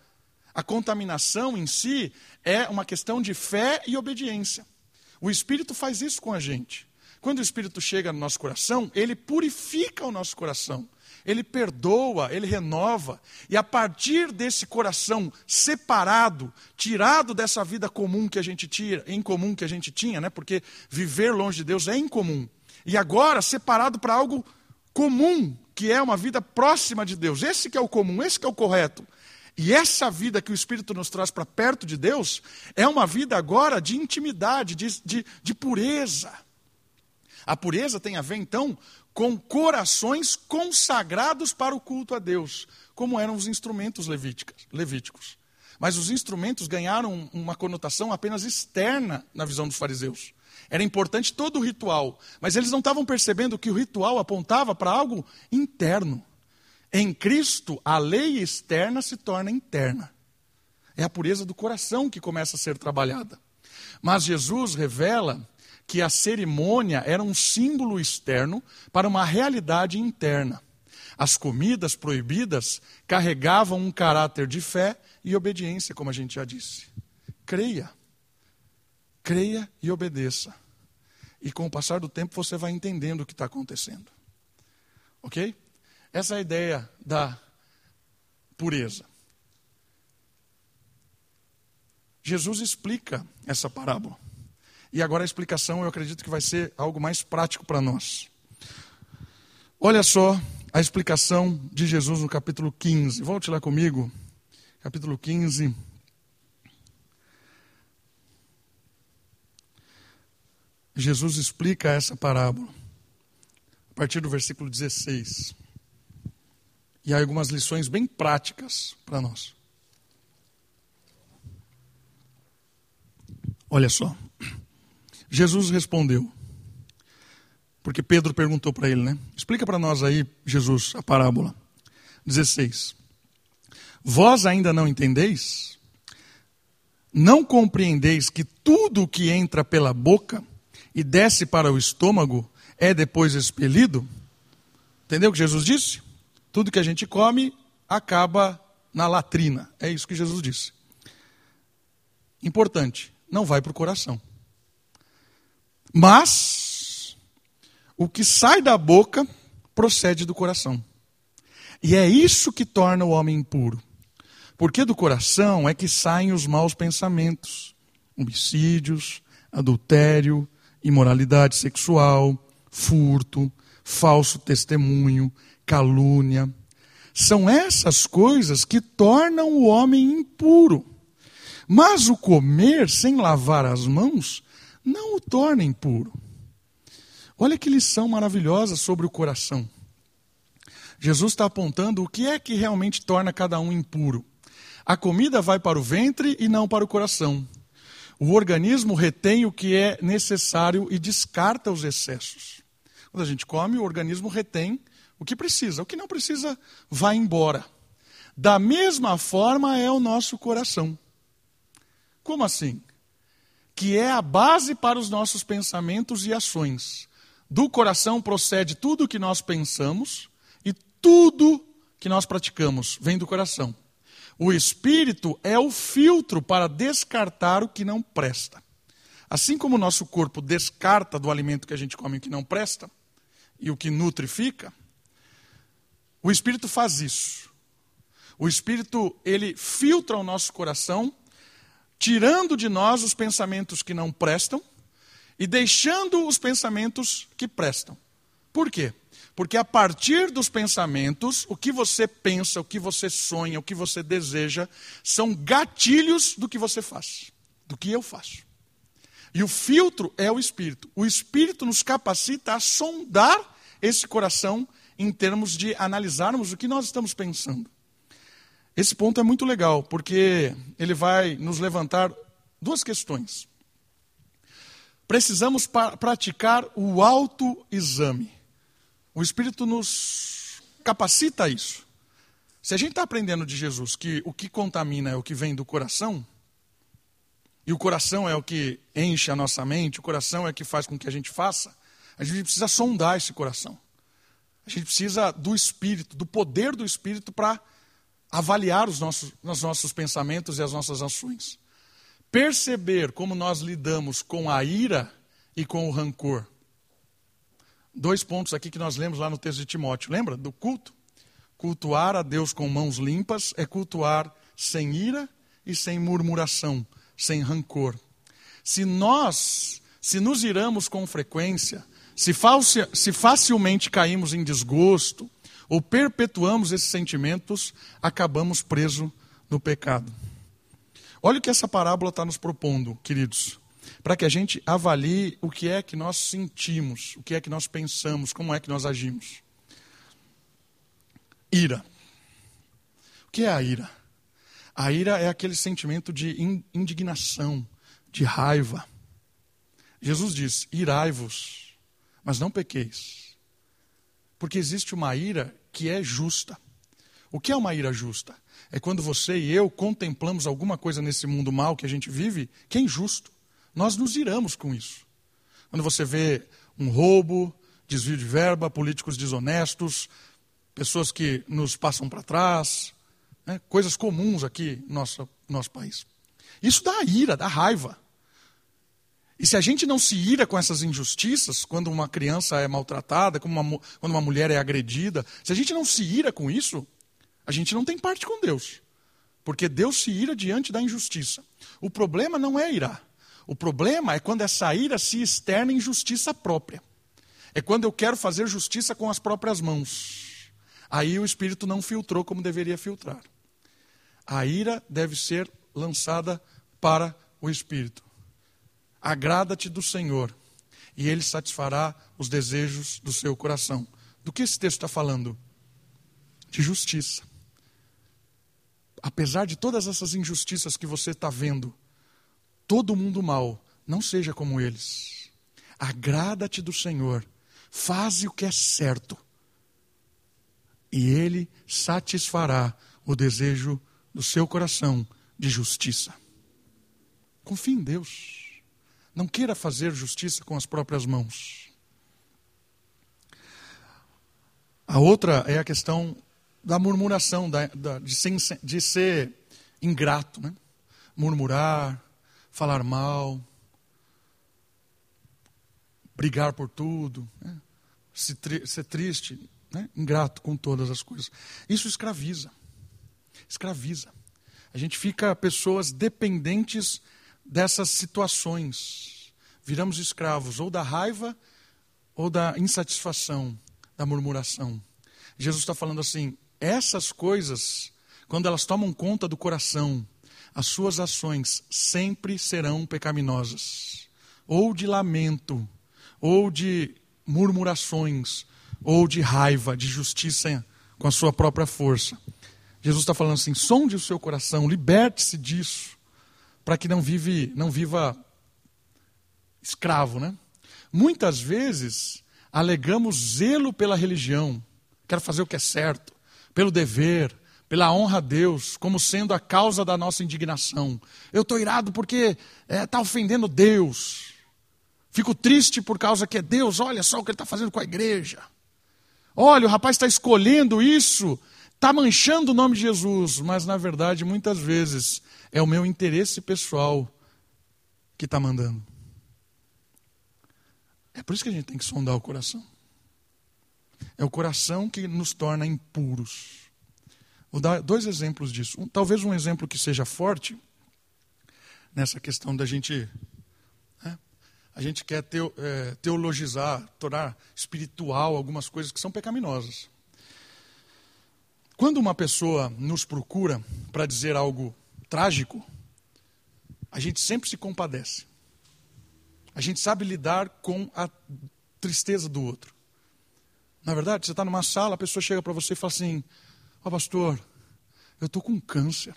a contaminação em si é uma questão de fé e obediência. O Espírito faz isso com a gente. Quando o Espírito chega no nosso coração, ele purifica o nosso coração. Ele perdoa, ele renova. E a partir desse coração separado, tirado dessa vida comum que a gente tira, em comum que a gente tinha, né? Porque viver longe de Deus é incomum. E agora separado para algo comum, que é uma vida próxima de Deus. Esse que é o comum, esse que é o correto. E essa vida que o Espírito nos traz para perto de Deus é uma vida agora de intimidade, de, de, de pureza. A pureza tem a ver, então, com corações consagrados para o culto a Deus, como eram os instrumentos levíticos. Mas os instrumentos ganharam uma conotação apenas externa na visão dos fariseus. Era importante todo o ritual, mas eles não estavam percebendo que o ritual apontava para algo interno. Em Cristo, a lei externa se torna interna. É a pureza do coração que começa a ser trabalhada. Mas Jesus revela que a cerimônia era um símbolo externo para uma realidade interna. As comidas proibidas carregavam um caráter de fé e obediência, como a gente já disse. Creia. Creia e obedeça. E com o passar do tempo você vai entendendo o que está acontecendo. Ok? Essa é a ideia da pureza. Jesus explica essa parábola. E agora a explicação eu acredito que vai ser algo mais prático para nós. Olha só a explicação de Jesus no capítulo 15. Volte lá comigo. Capítulo 15. Jesus explica essa parábola. A partir do versículo 16. E há algumas lições bem práticas para nós. Olha só. Jesus respondeu. Porque Pedro perguntou para ele, né? Explica para nós aí, Jesus, a parábola. 16. Vós ainda não entendeis? Não compreendeis que tudo o que entra pela boca e desce para o estômago é depois expelido? Entendeu o que Jesus disse? Tudo que a gente come acaba na latrina. É isso que Jesus disse. Importante, não vai para o coração. Mas o que sai da boca procede do coração. E é isso que torna o homem impuro. Porque do coração é que saem os maus pensamentos, homicídios, adultério, imoralidade sexual, furto, falso testemunho, calúnia. São essas coisas que tornam o homem impuro. Mas o comer sem lavar as mãos não o torna impuro. Olha que lição maravilhosa sobre o coração. Jesus está apontando o que é que realmente torna cada um impuro. A comida vai para o ventre e não para o coração. O organismo retém o que é necessário e descarta os excessos. Quando a gente come, o organismo retém o que precisa. O que não precisa, vai embora. Da mesma forma é o nosso coração. Como assim? Que é a base para os nossos pensamentos e ações. Do coração procede tudo o que nós pensamos e tudo que nós praticamos vem do coração. O espírito é o filtro para descartar o que não presta. Assim como o nosso corpo descarta do alimento que a gente come o que não presta e o que nutre fica, o espírito faz isso. O espírito, ele filtra o nosso coração, tirando de nós os pensamentos que não prestam e deixando os pensamentos que prestam. Por quê? Porque a partir dos pensamentos, o que você pensa, o que você sonha, o que você deseja, são gatilhos do que você faz, do que eu faço. E o filtro é o espírito. O espírito nos capacita a sondar esse coração em termos de analisarmos o que nós estamos pensando. Esse ponto é muito legal, porque ele vai nos levantar duas questões. Precisamos praticar o autoexame. O Espírito nos capacita a isso. Se a gente está aprendendo de Jesus que o que contamina é o que vem do coração, e o coração é o que enche a nossa mente, o coração é o que faz com que a gente faça, a gente precisa sondar esse coração. A gente precisa do Espírito, do poder do Espírito para avaliar os nossos, os nossos pensamentos e as nossas ações. Perceber como nós lidamos com a ira e com o rancor dois pontos aqui que nós lemos lá no texto de Timóteo. Lembra do culto? Cultuar a Deus com mãos limpas é cultuar sem ira e sem murmuração, sem rancor. Se nós, se nos iramos com frequência, se, se facilmente caímos em desgosto ou perpetuamos esses sentimentos, acabamos presos no pecado. Olha o que essa parábola está nos propondo, queridos para que a gente avalie o que é que nós sentimos, o que é que nós pensamos, como é que nós agimos. Ira. O que é a ira? A ira é aquele sentimento de indignação, de raiva. Jesus diz: irai-vos, mas não pequeis. Porque existe uma ira que é justa. O que é uma ira justa? É quando você e eu contemplamos alguma coisa nesse mundo mal que a gente vive que é injusto nós nos iramos com isso. Quando você vê um roubo, desvio de verba, políticos desonestos, pessoas que nos passam para trás, né, coisas comuns aqui no nosso, nosso país. Isso dá ira, dá raiva. E se a gente não se ira com essas injustiças, quando uma criança é maltratada, quando uma, quando uma mulher é agredida, se a gente não se ira com isso, a gente não tem parte com Deus. Porque Deus se ira diante da injustiça. O problema não é irar. O problema é quando essa ira se externa em justiça própria. É quando eu quero fazer justiça com as próprias mãos. Aí o Espírito não filtrou como deveria filtrar. A ira deve ser lançada para o Espírito. Agrada-te do Senhor, e Ele satisfará os desejos do seu coração. Do que esse texto está falando? De justiça. Apesar de todas essas injustiças que você está vendo, todo mundo mal, não seja como eles. Agrada-te do Senhor, faze o que é certo, e Ele satisfará o desejo do seu coração de justiça. Confie em Deus. Não queira fazer justiça com as próprias mãos. A outra é a questão da murmuração, da, da, de, ser, de, ser, ingrato. Né? Murmurar, falar mal, brigar por tudo, né? ser triste, né? ingrato com todas as coisas. Isso escraviza. Escraviza. A gente fica pessoas dependentes dessas situações. Viramos escravos ou da raiva ou da insatisfação, da murmuração. Jesus está falando assim: essas coisas, quando elas tomam conta do coração, as suas ações sempre serão pecaminosas, ou de lamento, ou de murmurações, ou de raiva, de justiça com a sua própria força. Jesus está falando assim: sonde o seu coração, liberte-se disso, para que não, vive, não viva escravo. Né? Muitas vezes alegamos zelo pela religião, quero fazer o que é certo, pelo dever, pela honra a Deus, como sendo a causa da nossa indignação. Eu estou irado porque está é, tá ofendendo Deus. Fico triste por causa que é Deus, olha só o que ele está fazendo com a igreja. Olha, o rapaz está escolhendo isso, está manchando o nome de Jesus, mas na verdade, muitas vezes, é o meu interesse pessoal que está mandando. É por isso que a gente tem que sondar o coração. É o coração que nos torna impuros. Vou dar dois exemplos disso. Um, talvez um exemplo que seja forte nessa questão da gente. Né, a gente quer é, teologizar, tornar espiritual algumas coisas que são pecaminosas. Quando uma pessoa nos procura para dizer algo trágico, a gente sempre se compadece. A gente sabe lidar com a tristeza do outro. Na verdade, você está numa sala, a pessoa chega para você e fala assim: Ó oh, pastor, eu estou com câncer.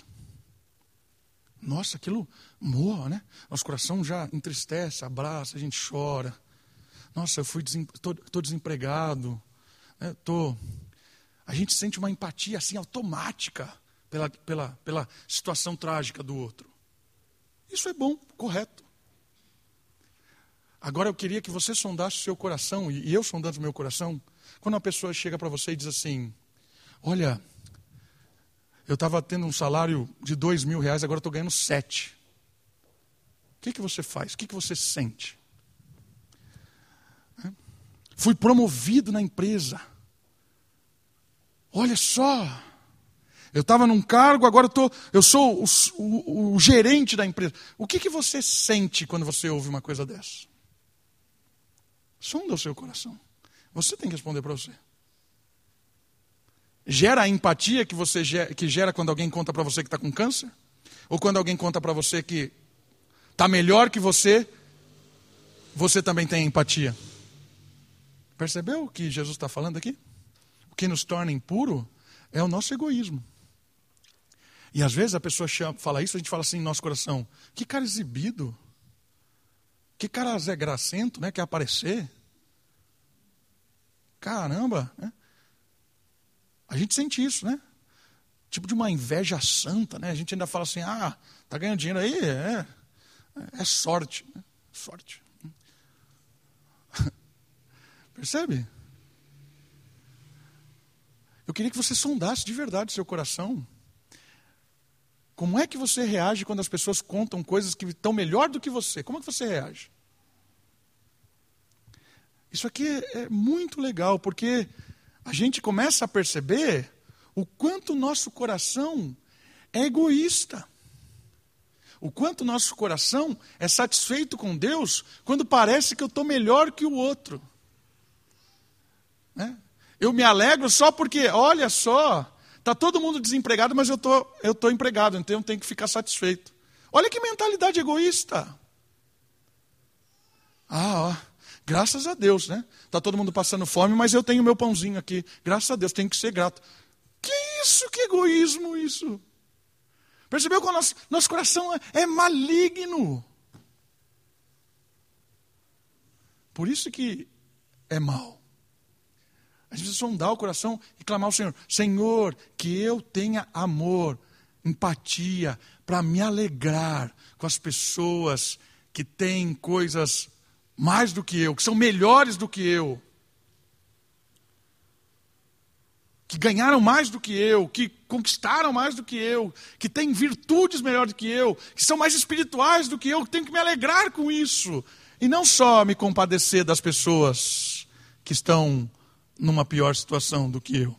Nossa, aquilo morra, né? Nosso coração já entristece, abraça, a gente chora. Nossa, eu fui estou desempregado. Né? Tô... A gente sente uma empatia assim automática pela, pela, pela situação trágica do outro. Isso é bom, correto. Agora eu queria que você sondasse o seu coração, e eu sondando o meu coração, quando uma pessoa chega para você e diz assim: Olha, eu estava tendo um salário de dois mil reais, agora estou ganhando sete. O que, que você faz? O que, que você sente? Fui promovido na empresa. Olha só. Eu estava num cargo, agora eu, tô, eu sou o, o, o gerente da empresa. O que, que você sente quando você ouve uma coisa dessa? Sonda o seu coração. Você tem que responder para você. Gera a empatia que você gera, que gera quando alguém conta para você que está com câncer? Ou quando alguém conta para você que está melhor que você, você também tem empatia? Percebeu o que Jesus está falando aqui? O que nos torna impuro é o nosso egoísmo. E às vezes a pessoa chama, fala isso, a gente fala assim em nosso coração: que cara exibido, que cara Zé Gracento, né? Quer aparecer. Caramba, né? A gente sente isso, né? Tipo de uma inveja santa, né? A gente ainda fala assim, ah, tá ganhando dinheiro aí, é, é sorte, né? sorte. Percebe? Eu queria que você sondasse de verdade seu coração. Como é que você reage quando as pessoas contam coisas que estão melhor do que você? Como é que você reage? Isso aqui é muito legal, porque a gente começa a perceber o quanto nosso coração é egoísta. O quanto nosso coração é satisfeito com Deus quando parece que eu estou melhor que o outro. Né? Eu me alegro só porque, olha só, está todo mundo desempregado, mas eu tô, estou tô empregado, então eu tenho que ficar satisfeito. Olha que mentalidade egoísta. Ah, ó, Graças a Deus, né? Está todo mundo passando fome, mas eu tenho meu pãozinho aqui. Graças a Deus, tenho que ser grato. Que isso, que egoísmo isso. Percebeu que o nosso, nosso coração é, é maligno. Por isso que é mal. A gente precisa sondar o coração e clamar ao Senhor: Senhor, que eu tenha amor, empatia, para me alegrar com as pessoas que têm coisas mais do que eu, que são melhores do que eu, que ganharam mais do que eu, que conquistaram mais do que eu, que têm virtudes melhores do que eu, que são mais espirituais do que eu, que tenho que me alegrar com isso. E não só me compadecer das pessoas que estão numa pior situação do que eu.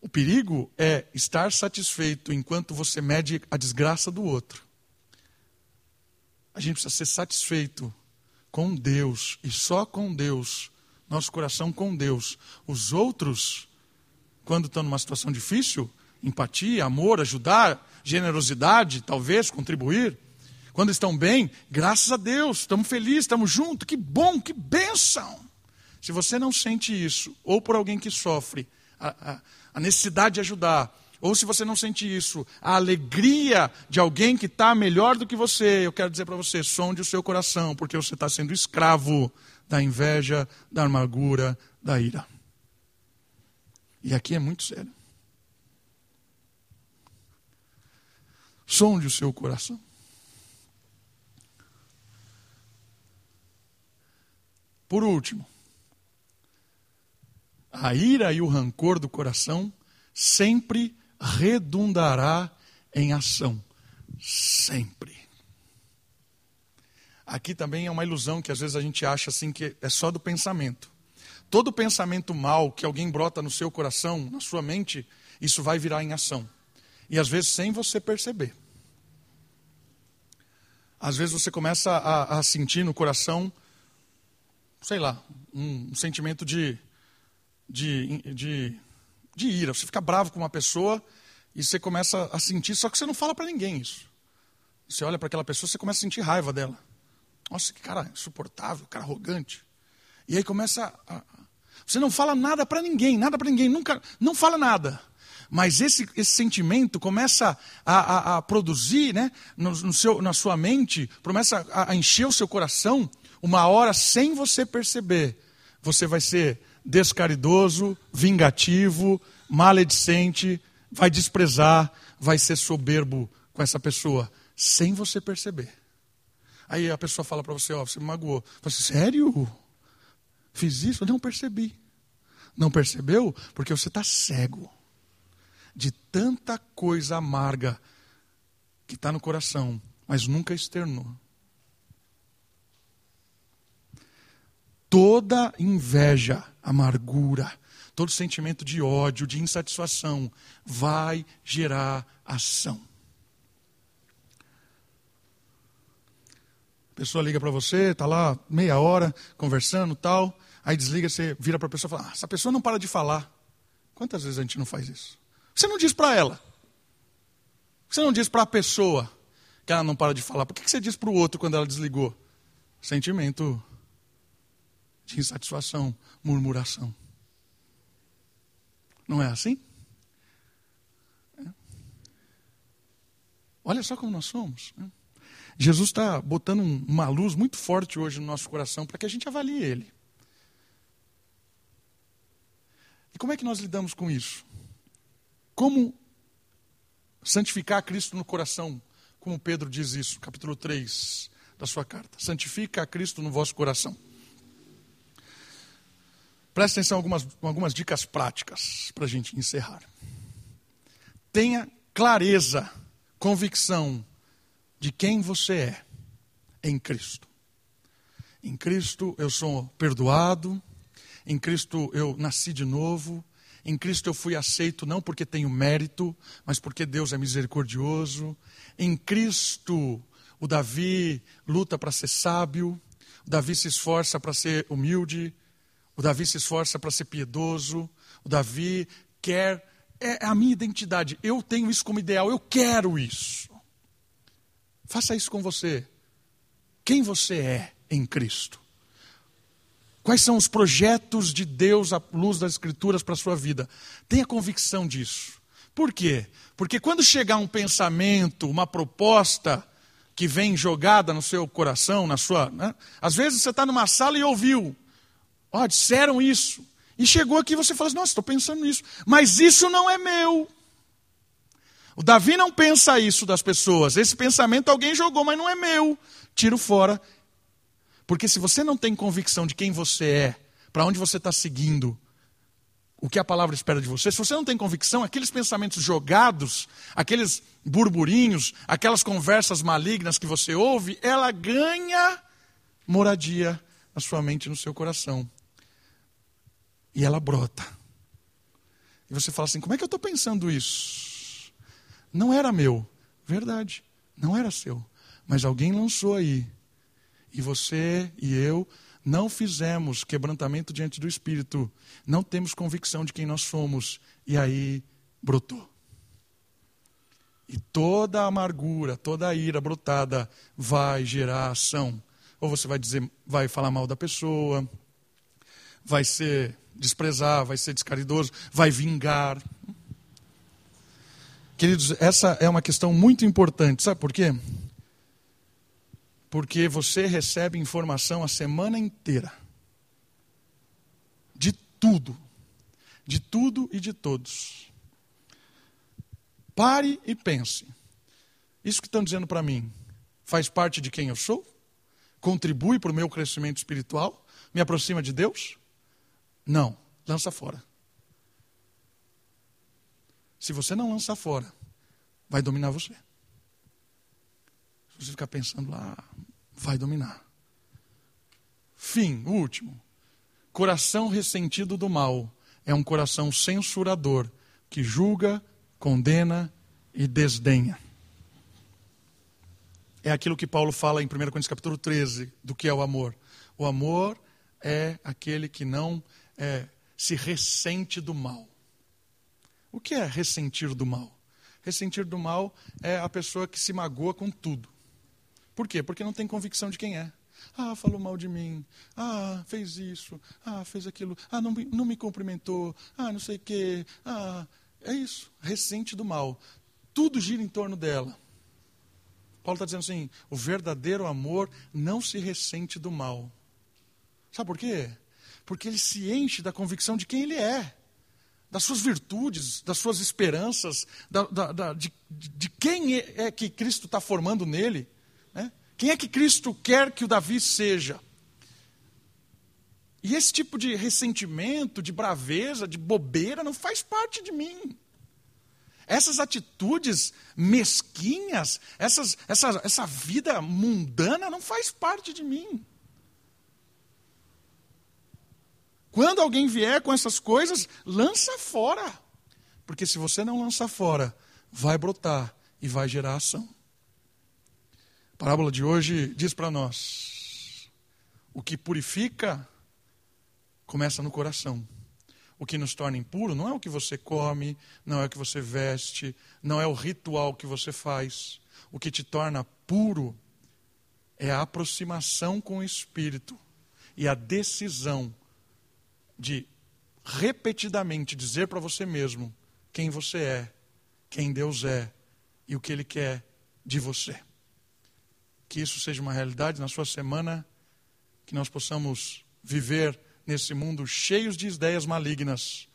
O perigo é estar satisfeito enquanto você mede a desgraça do outro a gente precisa ser satisfeito com Deus e só com Deus, nosso coração com Deus. Os outros, quando estão numa situação difícil, empatia, amor, ajudar, generosidade, talvez, contribuir. Quando estão bem, graças a Deus, estamos felizes, estamos juntos, que bom, que bênção. Se você não sente isso, ou por alguém que sofre, a, a, a necessidade de ajudar, ou se você não sente isso, a alegria de alguém que está melhor do que você, eu quero dizer para você: sonde o seu coração, porque você está sendo escravo da inveja, da amargura, da ira. E aqui é muito sério. Sonde o seu coração. Por último, a ira e o rancor do coração sempre redundará em ação. Sempre. Aqui também é uma ilusão que às vezes a gente acha assim que é só do pensamento. Todo pensamento mal que alguém brota no seu coração, na sua mente, isso vai virar em ação. E às vezes sem você perceber. Às vezes você começa a, a sentir no coração, sei lá, um, um sentimento de, de, de de ira. Você fica bravo com uma pessoa e você começa a sentir, só que você não fala para ninguém isso. Você olha para aquela pessoa, você começa a sentir raiva dela. Nossa, que cara insuportável, cara arrogante. E aí começa a. Você não fala nada para ninguém, nada para ninguém, nunca, não fala nada. Mas esse, esse sentimento começa a, a, a produzir né, no, no, seu, na sua mente, começa a, a encher o seu coração, uma hora sem você perceber. Você vai ser descaridoso, vingativo, maledicente, vai desprezar, vai ser soberbo com essa pessoa, sem você perceber. Aí a pessoa fala para você, ó, você me magoou. Você, sério? Fiz isso? Eu não percebi. Não percebeu? Porque você está cego de tanta coisa amarga que está no coração, mas nunca externou. Toda inveja amargura, todo sentimento de ódio, de insatisfação, vai gerar ação. A pessoa liga para você, está lá meia hora conversando tal, aí desliga, você vira para a pessoa e fala: ah, essa pessoa não para de falar. Quantas vezes a gente não faz isso? Você não diz para ela. Você não diz para a pessoa que ela não para de falar. Por que você diz para o outro quando ela desligou? Sentimento de insatisfação, murmuração. Não é assim? É. Olha só como nós somos. Né? Jesus está botando uma luz muito forte hoje no nosso coração para que a gente avalie ele. E como é que nós lidamos com isso? Como santificar Cristo no coração, como Pedro diz isso, capítulo 3 da sua carta. Santifica a Cristo no vosso coração. Preste atenção em algumas, algumas dicas práticas para a gente encerrar. Tenha clareza, convicção de quem você é em Cristo. Em Cristo eu sou perdoado, em Cristo eu nasci de novo, em Cristo eu fui aceito não porque tenho mérito, mas porque Deus é misericordioso. Em Cristo o Davi luta para ser sábio, o Davi se esforça para ser humilde, o Davi se esforça para ser piedoso. O Davi quer. É a minha identidade. Eu tenho isso como ideal. Eu quero isso. Faça isso com você. Quem você é em Cristo? Quais são os projetos de Deus à luz das Escrituras para a sua vida? Tenha convicção disso. Por quê? Porque quando chegar um pensamento, uma proposta que vem jogada no seu coração, na sua. Né? Às vezes você está numa sala e ouviu. Ó, oh, disseram isso. E chegou aqui e você fala assim, nossa, estou pensando nisso. Mas isso não é meu. O Davi não pensa isso das pessoas. Esse pensamento alguém jogou, mas não é meu. Tiro fora. Porque se você não tem convicção de quem você é, para onde você está seguindo, o que a palavra espera de você, se você não tem convicção, aqueles pensamentos jogados, aqueles burburinhos, aquelas conversas malignas que você ouve, ela ganha moradia na sua mente e no seu coração e ela brota. E você fala assim: como é que eu estou pensando isso? Não era meu. Verdade, não era seu. Mas alguém lançou aí. E você e eu não fizemos quebrantamento diante do Espírito. Não temos convicção de quem nós somos. E aí brotou. E toda a amargura, toda a ira brotada vai gerar ação. Ou você vai dizer, vai falar mal da pessoa, vai ser desprezar, vai ser descaridoso, vai vingar. Queridos, essa é uma questão muito importante. Sabe por quê? Porque você recebe informação a semana inteira. De tudo. De tudo e de todos. Pare e pense. Isso que estão dizendo para mim faz parte de quem eu sou? Contribui para o meu crescimento espiritual? Me aproxima de Deus? Não, lança fora. Se você não lançar fora, vai dominar você. Se você ficar pensando lá, vai dominar. Fim, último. Coração ressentido do mal é um coração censurador que julga, condena e desdenha. É aquilo que Paulo fala em 1 Coríntios capítulo 13, do que é o amor. O amor é aquele que não é, se ressente do mal. O que é ressentir do mal? Ressentir do mal é a pessoa que se magoa com tudo. Por quê? Porque não tem convicção de quem é. Ah, falou mal de mim. Ah, fez isso. Ah, fez aquilo. Ah, não, não me cumprimentou. Ah, não sei o quê. Ah, é isso. Ressente do mal. Tudo gira em torno dela. Paulo está dizendo assim: o verdadeiro amor não se ressente do mal. Sabe por quê? Porque ele se enche da convicção de quem ele é, das suas virtudes, das suas esperanças, da, da, da, de, de, quem é, é que Cristo está formando nele. Né? Quem é que Cristo quer que o Davi seja? E esse tipo de ressentimento, de braveza, de bobeira não faz parte de mim. Essas atitudes mesquinhas, essas, essa, essa vida mundana não faz parte de mim. Quando alguém vier com essas coisas, lança fora. Porque se você não lançar fora, vai brotar e vai gerar ação. A parábola de hoje diz para nós: o que purifica começa no coração. O que nos torna impuro não é o que você come, não é o que você veste, não é o ritual que você faz. O que te torna puro é a aproximação com o Espírito e a decisão de repetidamente dizer para você mesmo quem você é, quem Deus é e o que Ele quer de você. Que isso seja uma realidade na sua semana, que nós possamos viver nesse mundo cheios de ideias malignas,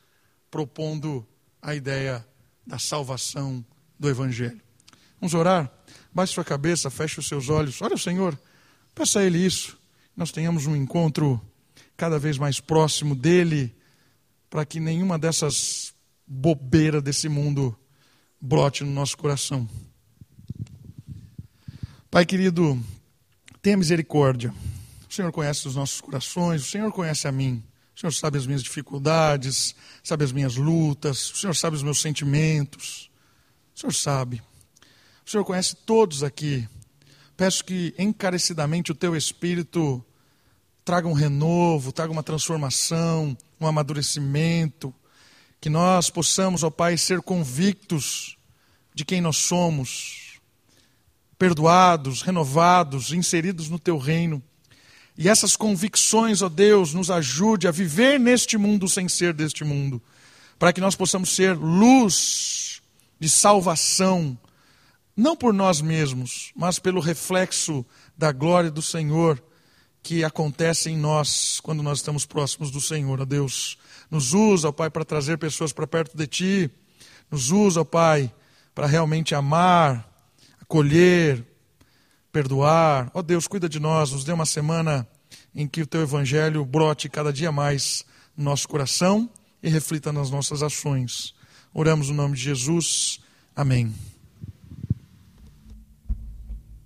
propondo a ideia da salvação do Evangelho. Vamos orar? Baixe sua cabeça, feche os seus olhos. Olha o Senhor, peça a Ele isso. Nós tenhamos um encontro cada vez mais próximo dele, para que nenhuma dessas bobeiras desse mundo brote no nosso coração. Pai querido, tenha misericórdia. O Senhor conhece os nossos corações, o Senhor conhece a mim. O Senhor sabe as minhas dificuldades, sabe as minhas lutas, o Senhor sabe os meus sentimentos. O Senhor sabe. O Senhor conhece todos aqui. Peço que encarecidamente o teu espírito traga um renovo, traga uma transformação, um amadurecimento, que nós possamos, ó Pai, ser convictos de quem nós somos, perdoados, renovados, inseridos no Teu reino. E essas convicções, ó Deus, nos ajude a viver neste mundo sem ser deste mundo, para que nós possamos ser luz de salvação, não por nós mesmos, mas pelo reflexo da glória do Senhor que acontece em nós quando nós estamos próximos do Senhor. Ó Deus, nos usa, ó Pai, para trazer pessoas para perto de Ti. Nos usa, ó Pai, para realmente amar, acolher, perdoar. Ó Deus, cuida de nós, nos dê uma semana em que o Teu Evangelho brote cada dia mais no nosso coração e reflita nas nossas ações. Oramos no nome de Jesus. Amém.